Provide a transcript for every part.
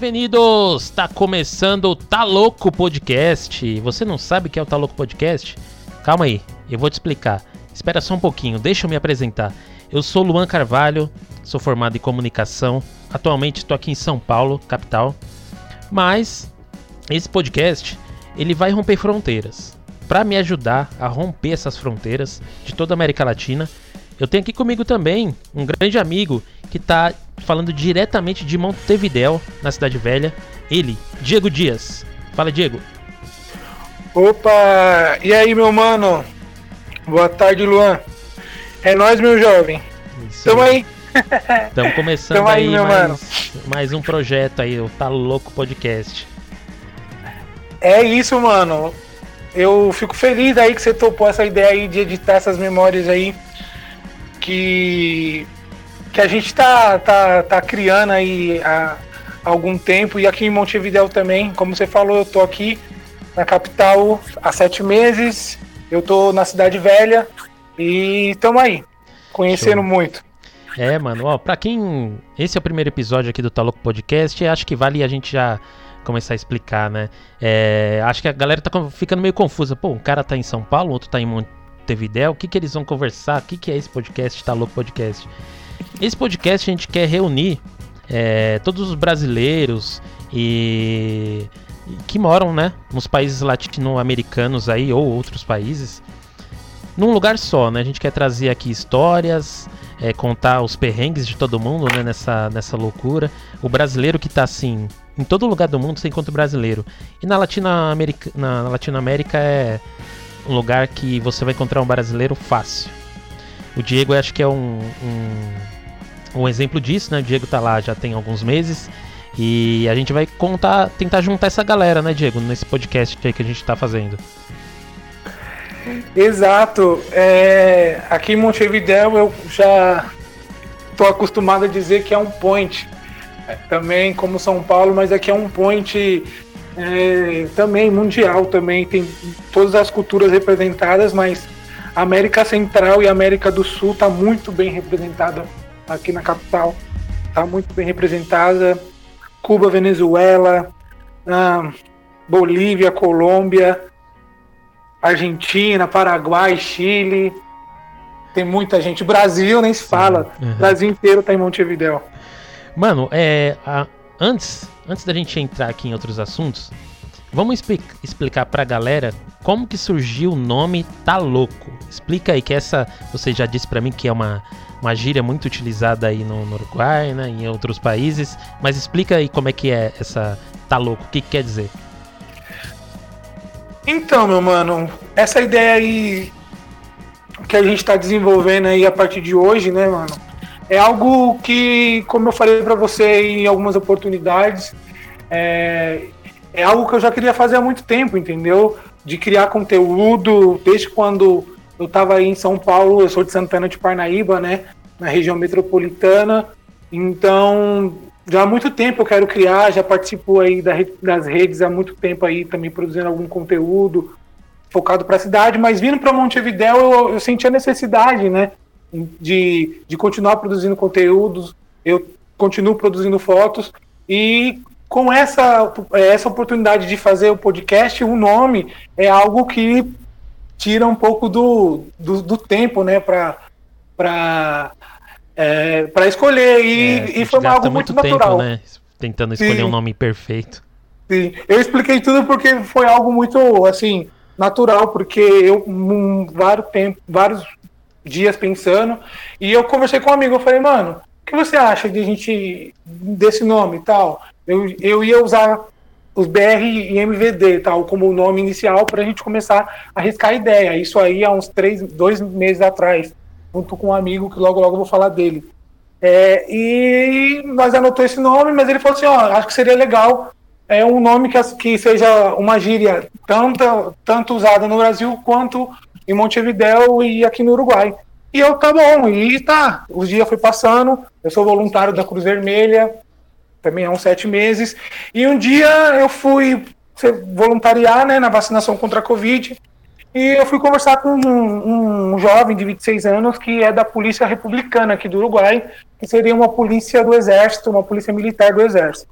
Bem-vindos! Tá começando o Tá Louco Podcast. Você não sabe o que é o Tá Louco Podcast? Calma aí, eu vou te explicar. Espera só um pouquinho, deixa eu me apresentar. Eu sou Luan Carvalho, sou formado em comunicação. Atualmente estou aqui em São Paulo, capital. Mas esse podcast ele vai romper fronteiras. Para me ajudar a romper essas fronteiras de toda a América Latina, eu tenho aqui comigo também um grande amigo que está falando diretamente de Montevidéu, na Cidade Velha. Ele, Diego Dias. Fala, Diego. Opa! E aí, meu mano? Boa tarde, Luan. É nós, meu jovem. Isso Tamo aí. Estamos começando Tamo aí, aí mais, mais um projeto aí, o Tá Louco Podcast. É isso, mano. Eu fico feliz aí que você topou essa ideia aí de editar essas memórias aí que que a gente tá, tá, tá criando aí há algum tempo e aqui em Montevideo também, como você falou, eu tô aqui na capital há sete meses, eu tô na cidade velha e estamos aí, conhecendo Show. muito. É, mano, ó, pra quem. Esse é o primeiro episódio aqui do Taloco Podcast, acho que vale a gente já começar a explicar, né? É, acho que a galera tá ficando meio confusa. Pô, um cara tá em São Paulo, outro tá em Montevideo, o que, que eles vão conversar? O que, que é esse podcast, Tá Louco Podcast? Esse podcast a gente quer reunir é, todos os brasileiros e que moram, né, nos países latino-americanos aí ou outros países, num lugar só, né? A gente quer trazer aqui histórias, é, contar os perrengues de todo mundo, né, nessa, nessa loucura. O brasileiro que tá assim, em todo lugar do mundo você encontra o brasileiro. E na Latinoamérica, na Latinoamérica é um lugar que você vai encontrar um brasileiro fácil. O Diego acho que é um, um, um exemplo disso, né? O Diego tá lá já tem alguns meses. E a gente vai contar, tentar juntar essa galera, né, Diego, nesse podcast que a gente tá fazendo. Exato. É, aqui em Montevideo eu já tô acostumado a dizer que é um point. É, também como São Paulo, mas aqui é um point é, também mundial também. Tem todas as culturas representadas, mas América Central e América do Sul está muito bem representada aqui na capital. Está muito bem representada. Cuba, Venezuela, ah, Bolívia, Colômbia, Argentina, Paraguai, Chile. Tem muita gente. Brasil nem se fala. Uhum. Brasil inteiro está em Montevideo. Mano, é, a, antes, antes da gente entrar aqui em outros assuntos, Vamos explica, explicar pra galera como que surgiu o nome Tá Louco. Explica aí que essa, você já disse para mim que é uma, uma gíria muito utilizada aí no, no Uruguai, né, em outros países, mas explica aí como é que é essa Tá Louco, o que, que quer dizer? Então, meu mano, essa ideia aí que a gente está desenvolvendo aí a partir de hoje, né, mano, é algo que, como eu falei para você em algumas oportunidades, é, é algo que eu já queria fazer há muito tempo, entendeu? De criar conteúdo, desde quando eu estava aí em São Paulo, eu sou de Santana de Parnaíba, né? Na região metropolitana. Então, já há muito tempo eu quero criar, já participo aí das redes há muito tempo aí, também produzindo algum conteúdo focado para a cidade, mas vindo para Montevidéu eu, eu senti a necessidade, né? De, de continuar produzindo conteúdos, eu continuo produzindo fotos e com essa, essa oportunidade de fazer o podcast, o nome é algo que tira um pouco do, do, do tempo, né, para é, para escolher e, é, e foi algo muito, muito natural. Tempo, né? Tentando escolher Sim. um nome perfeito. Sim, eu expliquei tudo porque foi algo muito assim natural, porque eu um, vários tempo, vários dias pensando e eu conversei com um amigo, eu falei, mano, o que você acha de a gente desse nome e tal? eu, eu ia usar os BR e MVD, tal, como nome inicial, para a gente começar a arriscar a ideia. Isso aí há uns três, dois meses atrás, junto com um amigo que logo logo eu vou falar dele. É, e nós anotou esse nome, mas ele falou assim, ó, acho que seria legal é um nome que, que seja uma gíria tanto, tanto usada no Brasil quanto em Montevideo e aqui no Uruguai. E eu, tá bom, e tá, os dias foi passando, eu sou voluntário da Cruz Vermelha, também há uns sete meses. E um dia eu fui voluntariar né, na vacinação contra a Covid e eu fui conversar com um, um, jovem de 26 anos que é da Polícia Republicana aqui do Uruguai, que seria uma polícia do Exército, uma polícia militar do Exército.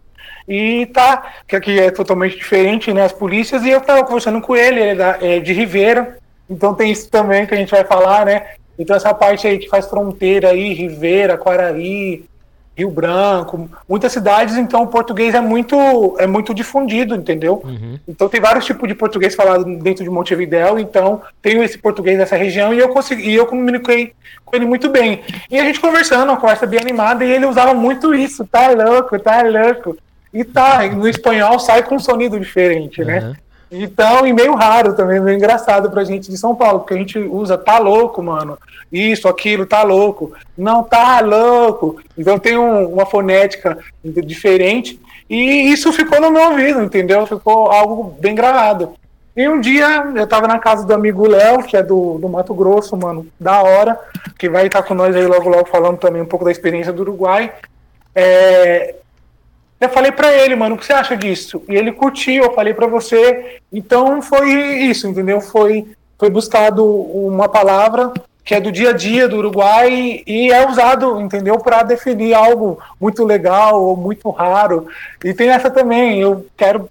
e tá, que aqui é totalmente diferente, né, as polícias, e eu tava conversando com ele, ele é, da, é de Ribeira, então tem isso também que a gente vai falar, né, então essa parte aí que faz fronteira aí, Ribeira, Quaraí, Rio Branco, muitas cidades, então o português é muito é muito difundido, entendeu? Uhum. Então tem vários tipos de português falado dentro de Montevidéu, então tenho esse português dessa região e eu consegui, e eu comuniquei com ele muito bem. E a gente conversando, uma conversa bem animada, e ele usava muito isso, tá louco, tá louco. E tá, no espanhol sai com um sonido diferente, né? Uhum. Então, e meio raro também, meio engraçado pra gente de São Paulo, porque a gente usa tá louco, mano. Isso, aquilo, tá louco. Não tá louco. Então tem um, uma fonética diferente. E isso ficou no meu ouvido, entendeu? Ficou algo bem gravado. E um dia eu tava na casa do amigo Léo, que é do, do Mato Grosso, mano, da hora, que vai estar com nós aí logo logo falando também um pouco da experiência do Uruguai. É, eu falei para ele, mano, o que você acha disso? E ele curtiu, eu falei para você. Então foi isso, entendeu? Foi, foi buscado uma palavra que é do dia a dia do Uruguai e é usado, entendeu, para definir algo muito legal ou muito raro. E tem essa também, eu quero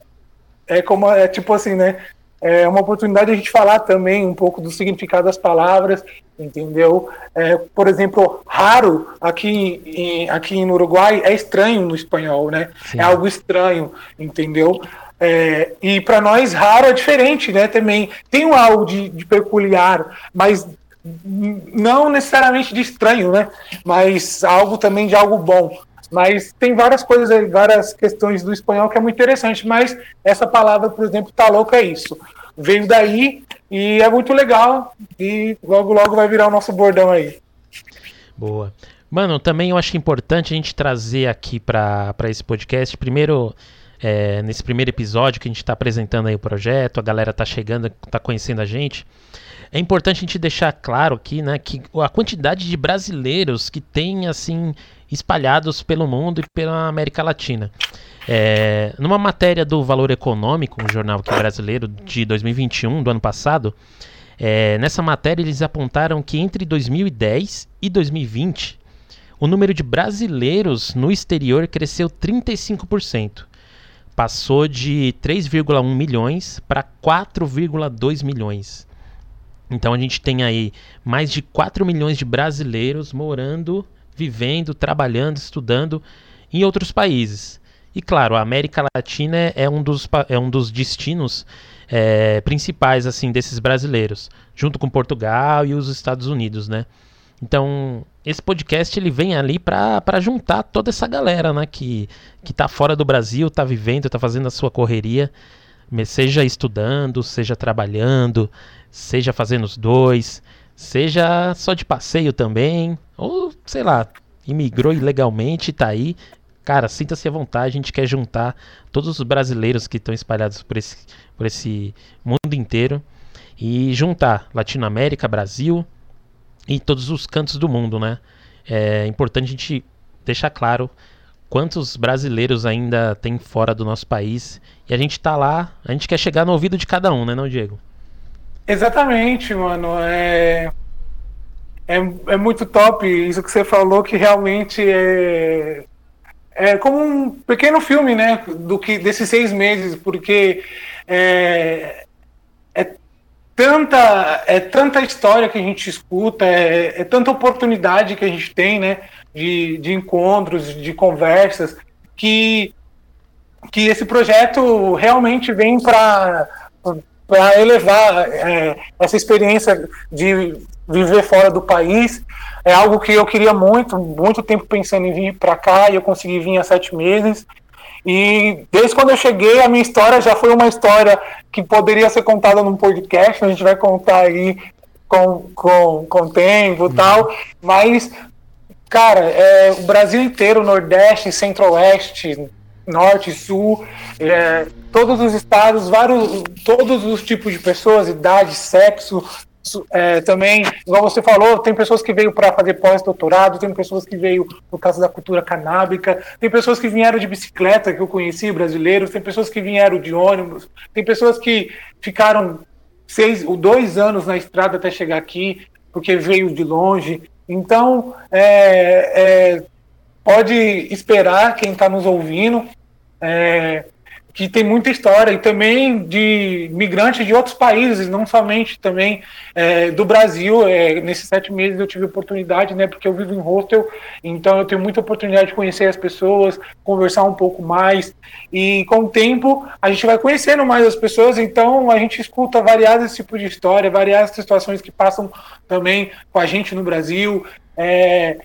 é como é tipo assim, né? É uma oportunidade de a gente falar também um pouco do significado das palavras, entendeu? É, por exemplo, raro aqui, em, aqui no Uruguai é estranho no espanhol, né? Sim. É algo estranho, entendeu? É, e para nós, raro é diferente, né? Também tem algo de, de peculiar, mas não necessariamente de estranho, né? Mas algo também de algo bom. Mas tem várias coisas aí, várias questões do espanhol que é muito interessante, mas essa palavra, por exemplo, tá louca é isso. Veio daí e é muito legal e logo logo vai virar o nosso bordão aí. Boa. Mano, também eu acho importante a gente trazer aqui para esse podcast, primeiro, é, nesse primeiro episódio que a gente está apresentando aí o projeto, a galera tá chegando, tá conhecendo a gente. É importante a gente deixar claro aqui, né, que a quantidade de brasileiros que tem, assim, espalhados pelo mundo e pela América Latina. É, numa matéria do Valor Econômico, um jornal aqui brasileiro de 2021, do ano passado, é, nessa matéria eles apontaram que entre 2010 e 2020 o número de brasileiros no exterior cresceu 35%. Passou de 3,1 milhões para 4,2 milhões. Então a gente tem aí mais de 4 milhões de brasileiros morando, vivendo, trabalhando, estudando em outros países. E claro, a América Latina é um dos, é um dos destinos é, principais assim desses brasileiros, junto com Portugal e os Estados Unidos, né? Então, esse podcast ele vem ali para juntar toda essa galera, né, que que tá fora do Brasil, tá vivendo, tá fazendo a sua correria, seja estudando, seja trabalhando, seja fazendo os dois, seja só de passeio também, ou sei lá, imigrou ilegalmente tá aí. Cara, sinta-se à vontade, a gente quer juntar todos os brasileiros que estão espalhados por esse, por esse mundo inteiro e juntar Latinoamérica, Brasil e todos os cantos do mundo, né? É importante a gente deixar claro quantos brasileiros ainda tem fora do nosso país e a gente tá lá, a gente quer chegar no ouvido de cada um, né, não, Diego? Exatamente, mano. É, é, é muito top isso que você falou, que realmente é, é como um pequeno filme, né? Do que desses seis meses, porque é, é tanta é tanta história que a gente escuta, é, é tanta oportunidade que a gente tem, né? De, de encontros, de conversas, que que esse projeto realmente vem para para elevar é, essa experiência de viver fora do país. É algo que eu queria muito, muito tempo pensando em vir para cá e eu consegui vir há sete meses. E desde quando eu cheguei, a minha história já foi uma história que poderia ser contada num podcast, a gente vai contar aí com, com, com tempo e tal, mas, cara, é, o Brasil inteiro, Nordeste, Centro-Oeste, Norte, Sul, é, todos os estados, vários, todos os tipos de pessoas, idade, sexo, é, também, igual você falou, tem pessoas que veio para fazer pós-doutorado, tem pessoas que veio por causa da cultura canábica, tem pessoas que vieram de bicicleta, que eu conheci, brasileiros, tem pessoas que vieram de ônibus, tem pessoas que ficaram seis ou dois anos na estrada até chegar aqui, porque veio de longe. Então, é, é, pode esperar quem está nos ouvindo é, que tem muita história e também de migrantes de outros países, não somente também é, do Brasil. É, nesses sete meses eu tive oportunidade, né, porque eu vivo em hostel, então eu tenho muita oportunidade de conhecer as pessoas, conversar um pouco mais e com o tempo a gente vai conhecendo mais as pessoas, então a gente escuta variados tipos de história, variadas situações que passam também com a gente no Brasil. É,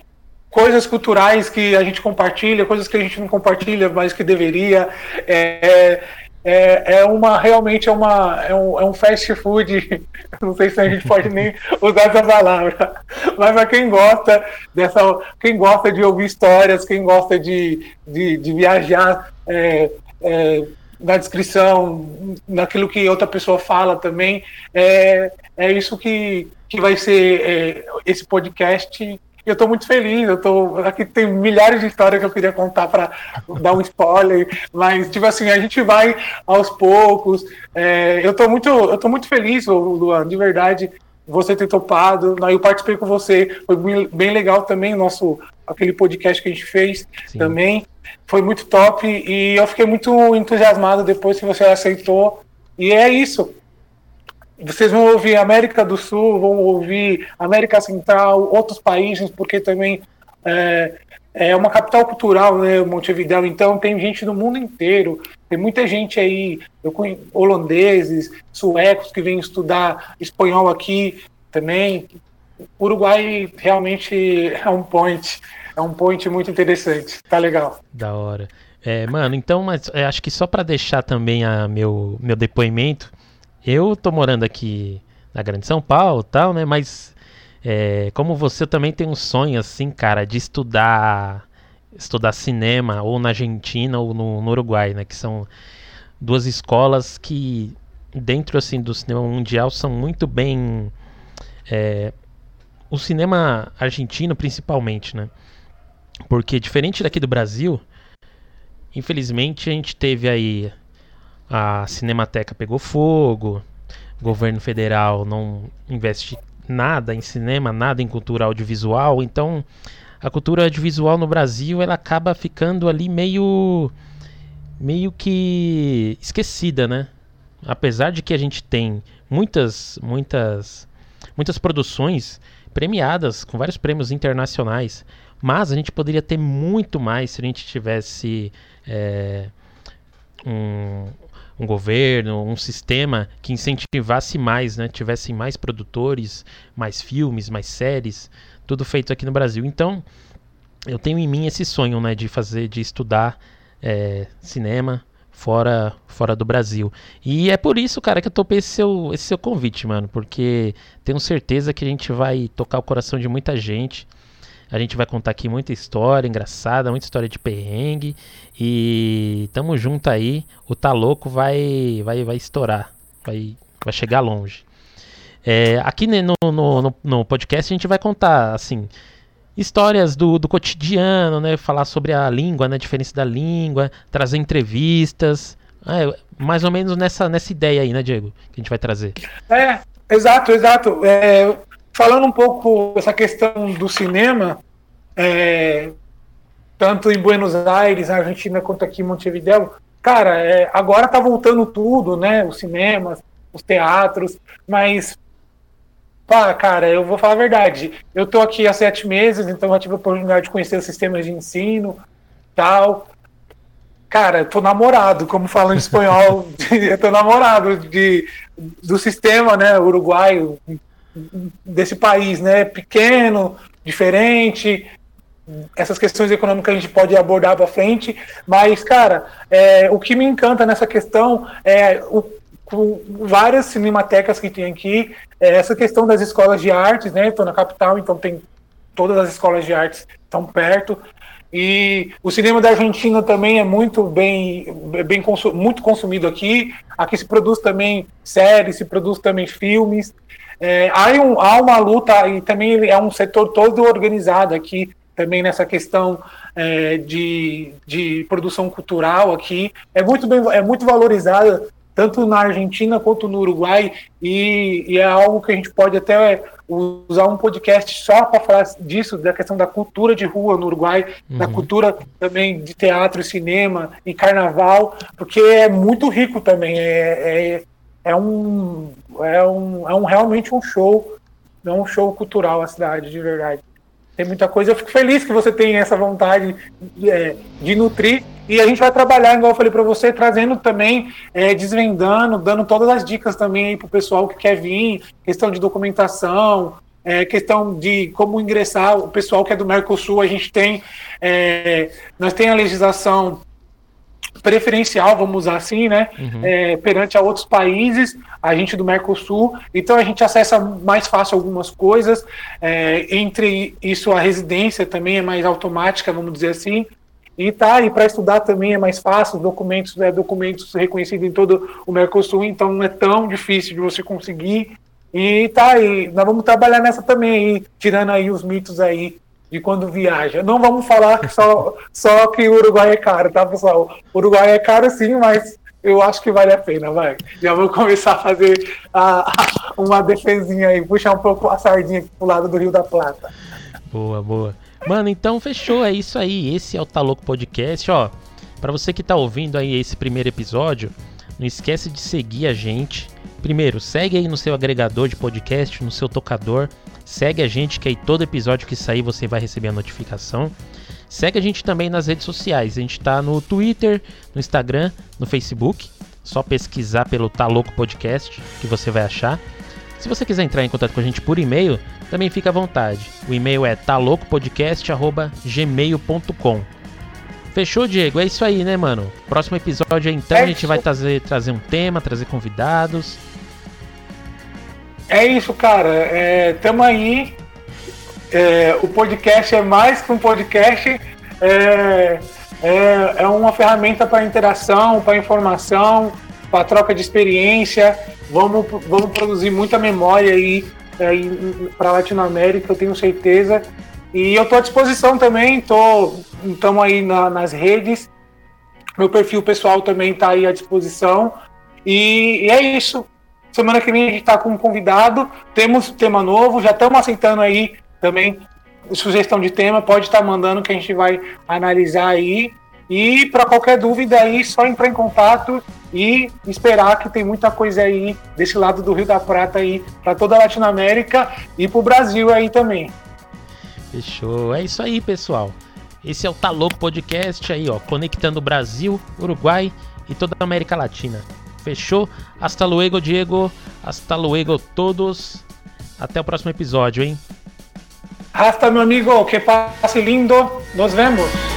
coisas culturais que a gente compartilha, coisas que a gente não compartilha, mas que deveria. É, é, é uma realmente é uma é um, é um fast food. Não sei se a gente pode nem usar essa palavra, mas para quem gosta dessa, quem gosta de ouvir histórias, quem gosta de, de, de viajar é, é, na descrição, naquilo que outra pessoa fala também, é, é isso que, que vai ser é, esse podcast eu estou muito feliz, eu tô. Aqui tem milhares de histórias que eu queria contar para dar um spoiler, mas tipo assim, a gente vai aos poucos. É, eu estou muito, eu tô muito feliz, Luan, de verdade, você ter topado. Eu participei com você, foi bem legal também, nosso aquele podcast que a gente fez Sim. também. Foi muito top e eu fiquei muito entusiasmado depois que você aceitou. E é isso vocês vão ouvir América do Sul, vão ouvir América Central, outros países, porque também é, é uma capital cultural, né, Montevideo, então tem gente do mundo inteiro, tem muita gente aí, eu conheço, holandeses, suecos que vêm estudar espanhol aqui também. O Uruguai realmente é um point, é um point muito interessante, tá legal. Da hora. É, mano, então, mas é, acho que só para deixar também a meu, meu depoimento, eu tô morando aqui na Grande São Paulo tal, né? Mas é, como você, também tenho um sonho, assim, cara, de estudar estudar cinema ou na Argentina ou no, no Uruguai, né? Que são duas escolas que dentro assim do cinema mundial são muito bem é, o cinema argentino principalmente, né? Porque diferente daqui do Brasil, infelizmente a gente teve aí a Cinemateca pegou fogo, governo federal não investe nada em cinema, nada em cultura audiovisual, então a cultura audiovisual no Brasil ela acaba ficando ali meio meio que esquecida, né? Apesar de que a gente tem muitas muitas muitas produções premiadas com vários prêmios internacionais, mas a gente poderia ter muito mais se a gente tivesse é, um, um governo, um sistema que incentivasse mais, né? Tivesse mais produtores, mais filmes, mais séries, tudo feito aqui no Brasil. Então, eu tenho em mim esse sonho, né? De fazer, de estudar é, cinema fora, fora do Brasil. E é por isso, cara, que eu topei esse seu, esse seu convite, mano. Porque tenho certeza que a gente vai tocar o coração de muita gente. A gente vai contar aqui muita história engraçada, muita história de perrengue. E tamo junto aí. O Tá Louco vai, vai, vai estourar. Vai, vai chegar longe. É, aqui no, no, no, no, podcast a gente vai contar, assim, histórias do, do cotidiano, né? Falar sobre a língua, né? A diferença da língua, trazer entrevistas. É, mais ou menos nessa, nessa ideia aí, né, Diego? Que a gente vai trazer. É, exato, exato. É, falando um pouco essa questão do cinema, é, tanto em Buenos Aires, na Argentina, quanto aqui em Montevideo, cara, é, agora tá voltando tudo, né? Os cinemas, os teatros, mas pá, cara, eu vou falar a verdade. Eu tô aqui há sete meses, então já tive a oportunidade de conhecer os sistemas de ensino, tal. Cara, tô namorado, como falam em espanhol, eu tô namorado de, do sistema, né, uruguaio, desse país, né? Pequeno, diferente. Essas questões econômicas a gente pode abordar para frente, mas, cara, é, o que me encanta nessa questão é o, várias cinematecas que tem aqui, é essa questão das escolas de artes, né? Estou na capital, então tem todas as escolas de artes estão perto. E o cinema da Argentina também é muito bem, bem muito consumido aqui. Aqui se produz também séries, se produz também filmes. É, há, um, há uma luta e também é um setor todo organizado aqui também nessa questão é, de, de produção cultural aqui é muito bem é muito valorizada tanto na Argentina quanto no Uruguai, e, e, é algo que a gente pode até usar um podcast só para falar disso, da questão da cultura de rua no Uruguai, uhum. da cultura também de teatro e cinema e carnaval, porque é muito rico também, é, é, é, um, é, um, é um realmente um show, é um show cultural a cidade, de verdade. Tem muita coisa. Eu fico feliz que você tem essa vontade de, é, de nutrir. E a gente vai trabalhar, igual eu falei para você, trazendo também, é, desvendando, dando todas as dicas também para o pessoal que quer vir, questão de documentação, é, questão de como ingressar. O pessoal que é do Mercosul, a gente tem, é, nós tem a legislação preferencial, vamos usar assim, né? Uhum. É, perante a outros países, a gente do Mercosul. Então a gente acessa mais fácil algumas coisas. É, entre isso, a residência também é mais automática, vamos dizer assim. E tá, e para estudar também é mais fácil, documentos, é, documentos reconhecidos em todo o Mercosul, então não é tão difícil de você conseguir. E tá aí, nós vamos trabalhar nessa também, aí, tirando aí os mitos aí de quando viaja. Não vamos falar só, só que o Uruguai é caro, tá, pessoal? O Uruguai é caro sim, mas eu acho que vale a pena, vai. Já vou começar a fazer a, a, uma defesinha aí, puxar um pouco a sardinha aqui pro lado do Rio da Plata. Boa, boa. Mano, então fechou, é isso aí. Esse é o Tá Louco Podcast, ó. Para você que tá ouvindo aí esse primeiro episódio, não esquece de seguir a gente. Primeiro, segue aí no seu agregador de podcast, no seu tocador. Segue a gente que aí todo episódio que sair você vai receber a notificação. Segue a gente também nas redes sociais. A gente está no Twitter, no Instagram, no Facebook. Só pesquisar pelo Tá Louco Podcast que você vai achar. Se você quiser entrar em contato com a gente por e-mail, também fica à vontade. O e-mail é taloucopodcast@gmail.com. Fechou, Diego? É isso aí, né, mano? Próximo episódio então é a gente vai trazer, trazer um tema, trazer convidados. É isso, cara. É, tamo aí. É, o podcast é mais que um podcast. É, é, é uma ferramenta para interação, para informação, para troca de experiência. Vamos, vamos produzir muita memória aí é, para Latinoamérica, eu tenho certeza. E eu estou à disposição também, estamos aí na, nas redes. Meu perfil pessoal também está aí à disposição. E, e, é isso. Semana que vem a gente está com um convidado, temos tema novo, já estamos aceitando aí também sugestão de tema, pode estar tá mandando que a gente vai analisar aí. E para qualquer dúvida aí, só entrar em contato e esperar que tem muita coisa aí desse lado do Rio da Prata aí para toda a Latinoamérica e para o Brasil aí também. Fechou. É isso aí, pessoal. Esse é o Tá Louco Podcast aí, ó, conectando Brasil, Uruguai e toda a América Latina. Fechou? Hasta luego, Diego. Hasta luego todos. Até o próximo episódio, hein? Hasta, meu amigo. Que passe lindo. Nos vemos.